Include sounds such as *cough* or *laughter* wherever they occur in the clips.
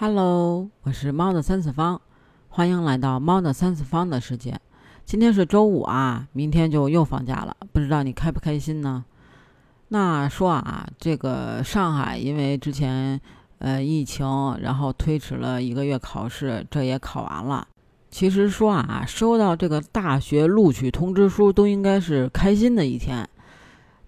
Hello，我是猫的三次方，欢迎来到猫的三次方的世界。今天是周五啊，明天就又放假了，不知道你开不开心呢？那说啊，这个上海因为之前呃疫情，然后推迟了一个月考试，这也考完了。其实说啊，收到这个大学录取通知书都应该是开心的一天，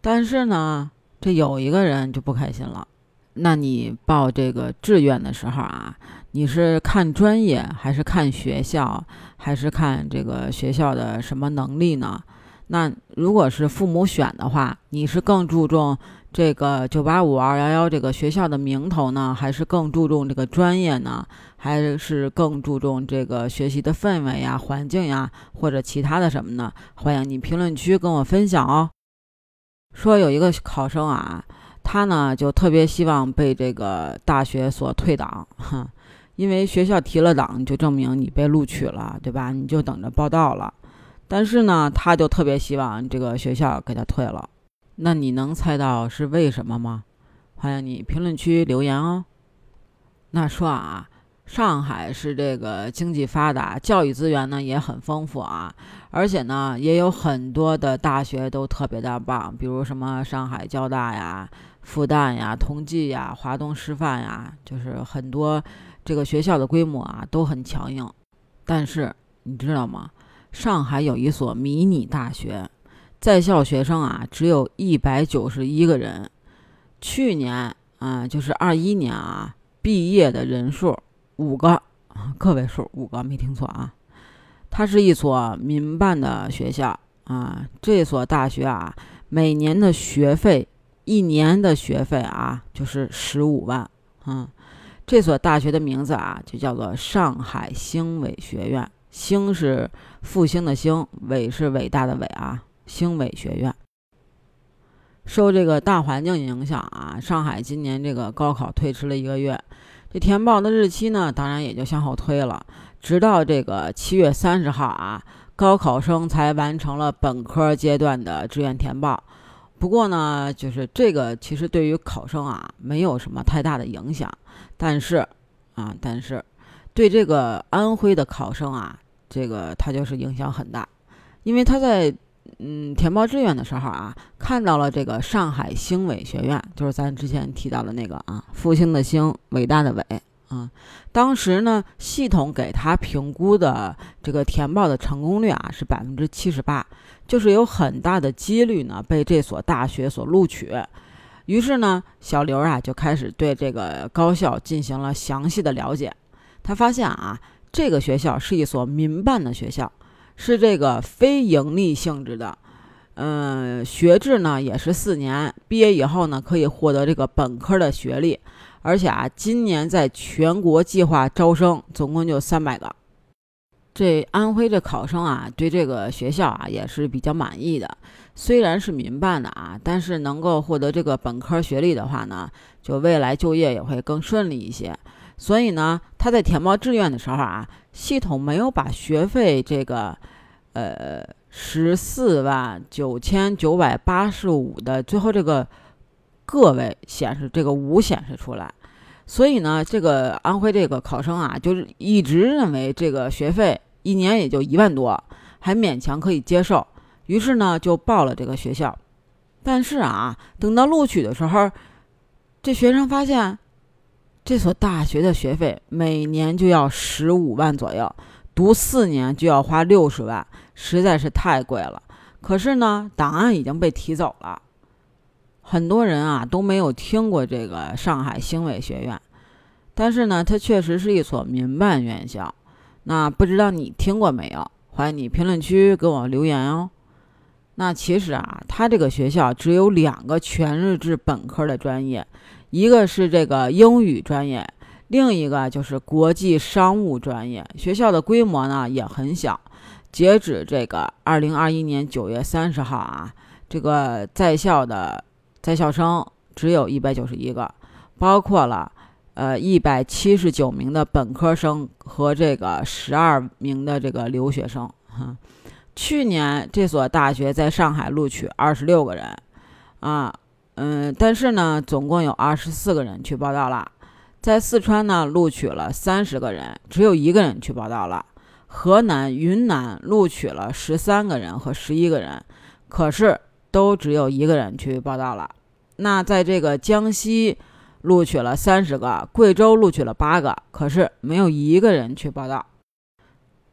但是呢，这有一个人就不开心了。那你报这个志愿的时候啊，你是看专业还是看学校，还是看这个学校的什么能力呢？那如果是父母选的话，你是更注重这个九八五二幺幺这个学校的名头呢，还是更注重这个专业呢？还是更注重这个学习的氛围呀、环境呀，或者其他的什么呢？欢迎你评论区跟我分享哦。说有一个考生啊。他呢就特别希望被这个大学所退档，哈，因为学校提了档，就证明你被录取了，对吧？你就等着报到了。但是呢，他就特别希望这个学校给他退了。那你能猜到是为什么吗？欢迎你评论区留言哦。那说啊。上海是这个经济发达，教育资源呢也很丰富啊，而且呢也有很多的大学都特别的棒，比如什么上海交大呀、复旦呀、同济呀、华东师范呀，就是很多这个学校的规模啊都很强硬。但是你知道吗？上海有一所迷你大学，在校学生啊只有一百九十一个人，去年啊就是二一年啊毕业的人数。五个 *laughs* 个位数，五个没听错啊！它是一所民办的学校啊。这所大学啊，每年的学费，一年的学费啊，就是十五万。嗯，这所大学的名字啊，就叫做上海兴伟学院。兴是复兴的兴，伟是伟大的伟啊。兴伟学院受这个大环境影响啊，上海今年这个高考推迟了一个月。这填报的日期呢，当然也就向后推了，直到这个七月三十号啊，高考生才完成了本科阶段的志愿填报。不过呢，就是这个其实对于考生啊没有什么太大的影响，但是啊，但是对这个安徽的考生啊，这个他就是影响很大，因为他在。嗯，填报志愿的时候啊，看到了这个上海兴伟学院，就是咱之前提到的那个啊，复兴的兴，伟大的伟啊。当时呢，系统给他评估的这个填报的成功率啊是百分之七十八，就是有很大的几率呢被这所大学所录取。于是呢，小刘啊就开始对这个高校进行了详细的了解。他发现啊，这个学校是一所民办的学校。是这个非盈利性质的，嗯，学制呢也是四年，毕业以后呢可以获得这个本科的学历，而且啊，今年在全国计划招生，总共就三百个。这安徽这考生啊，对这个学校啊也是比较满意的，虽然是民办的啊，但是能够获得这个本科学历的话呢，就未来就业也会更顺利一些。所以呢，他在填报志愿的时候啊，系统没有把学费这个，呃，十四万九千九百八十五的最后这个个位显示这个五显示出来。所以呢，这个安徽这个考生啊，就是一直认为这个学费一年也就一万多，还勉强可以接受，于是呢就报了这个学校。但是啊，等到录取的时候，这学生发现。这所大学的学费每年就要十五万左右，读四年就要花六十万，实在是太贵了。可是呢，档案已经被提走了，很多人啊都没有听过这个上海星伟学院。但是呢，它确实是一所民办院校。那不知道你听过没有？欢迎你评论区给我留言哦。那其实啊，它这个学校只有两个全日制本科的专业。一个是这个英语专业，另一个就是国际商务专业。学校的规模呢也很小，截止这个二零二一年九月三十号啊，这个在校的在校生只有一百九十一个，包括了呃一百七十九名的本科生和这个十二名的这个留学生。哈，去年这所大学在上海录取二十六个人，啊。嗯，但是呢，总共有二十四个人去报到了，在四川呢，录取了三十个人，只有一个人去报道了。河南、云南录取了十三个人和十一个人，可是都只有一个人去报道了。那在这个江西录取了三十个，贵州录取了八个，可是没有一个人去报道。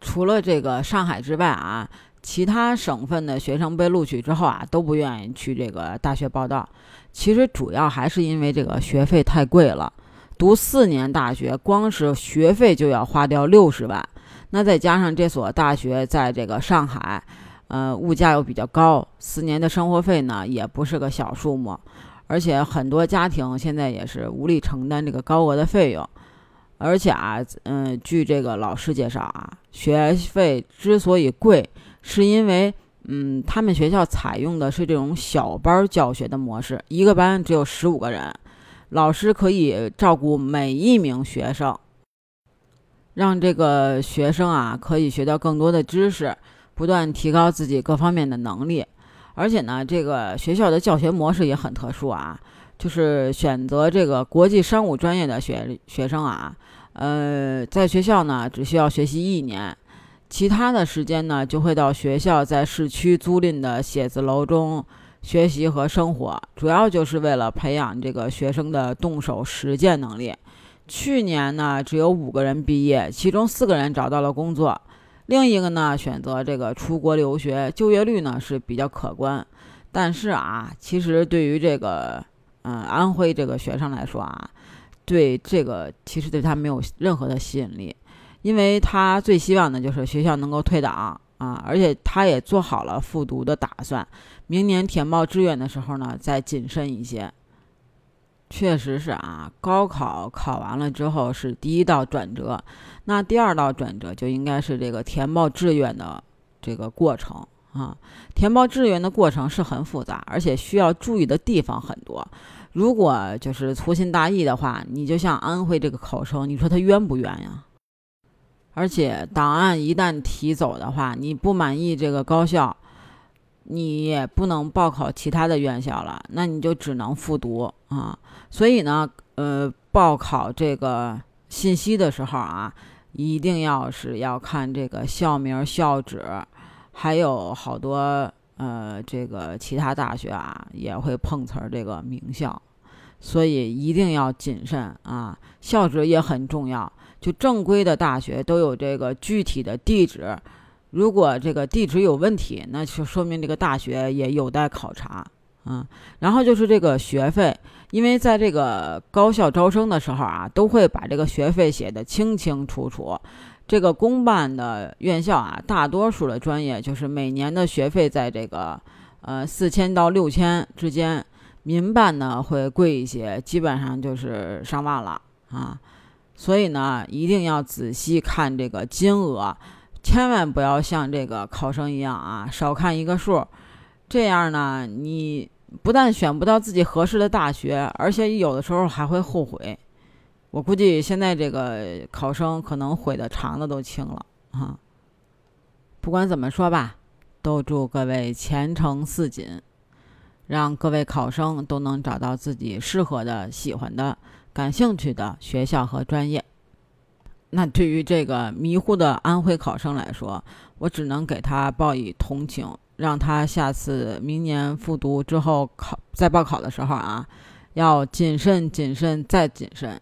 除了这个上海之外啊，其他省份的学生被录取之后啊，都不愿意去这个大学报道。其实主要还是因为这个学费太贵了。读四年大学，光是学费就要花掉六十万，那再加上这所大学在这个上海，呃，物价又比较高，四年的生活费呢也不是个小数目，而且很多家庭现在也是无力承担这个高额的费用，而且啊，嗯，据这个老师介绍啊，学费之所以贵，是因为，嗯，他们学校采用的是这种小班教学的模式，一个班只有十五个人。老师可以照顾每一名学生，让这个学生啊可以学到更多的知识，不断提高自己各方面的能力。而且呢，这个学校的教学模式也很特殊啊，就是选择这个国际商务专业的学学生啊，呃，在学校呢只需要学习一年，其他的时间呢就会到学校在市区租赁的写字楼中。学习和生活主要就是为了培养这个学生的动手实践能力。去年呢，只有五个人毕业，其中四个人找到了工作，另一个呢选择这个出国留学，就业率呢是比较可观。但是啊，其实对于这个嗯安徽这个学生来说啊，对这个其实对他没有任何的吸引力，因为他最希望的就是学校能够退档。啊，而且他也做好了复读的打算，明年填报志愿的时候呢，再谨慎一些。确实是啊，高考考完了之后是第一道转折，那第二道转折就应该是这个填报志愿的这个过程啊。填报志愿的过程是很复杂，而且需要注意的地方很多。如果就是粗心大意的话，你就像安徽这个考生，你说他冤不冤呀？而且档案一旦提走的话，你不满意这个高校，你也不能报考其他的院校了，那你就只能复读啊。所以呢，呃，报考这个信息的时候啊，一定要是要看这个校名、校址，还有好多呃，这个其他大学啊也会碰瓷儿这个名校，所以一定要谨慎啊。校址也很重要。就正规的大学都有这个具体的地址，如果这个地址有问题，那就说明这个大学也有待考察啊。然后就是这个学费，因为在这个高校招生的时候啊，都会把这个学费写得清清楚楚。这个公办的院校啊，大多数的专业就是每年的学费在这个呃四千到六千之间，民办呢会贵一些，基本上就是上万了啊。所以呢，一定要仔细看这个金额，千万不要像这个考生一样啊，少看一个数。这样呢，你不但选不到自己合适的大学，而且有的时候还会后悔。我估计现在这个考生可能悔的肠子都青了啊。不管怎么说吧，都祝各位前程似锦，让各位考生都能找到自己适合的、喜欢的。感兴趣的学校和专业，那对于这个迷糊的安徽考生来说，我只能给他报以同情，让他下次明年复读之后考再报考的时候啊，要谨慎、谨慎再谨慎，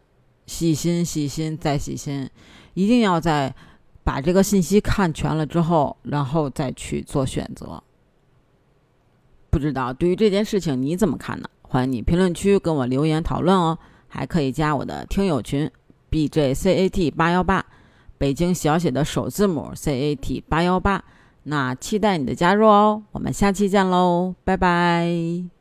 细心、细心再细心，一定要在把这个信息看全了之后，然后再去做选择。不知道对于这件事情你怎么看呢？欢迎你评论区跟我留言讨论哦。还可以加我的听友群，B J C A T 八幺八，北京小写的首字母 C A T 八幺八，那期待你的加入哦，我们下期见喽，拜拜。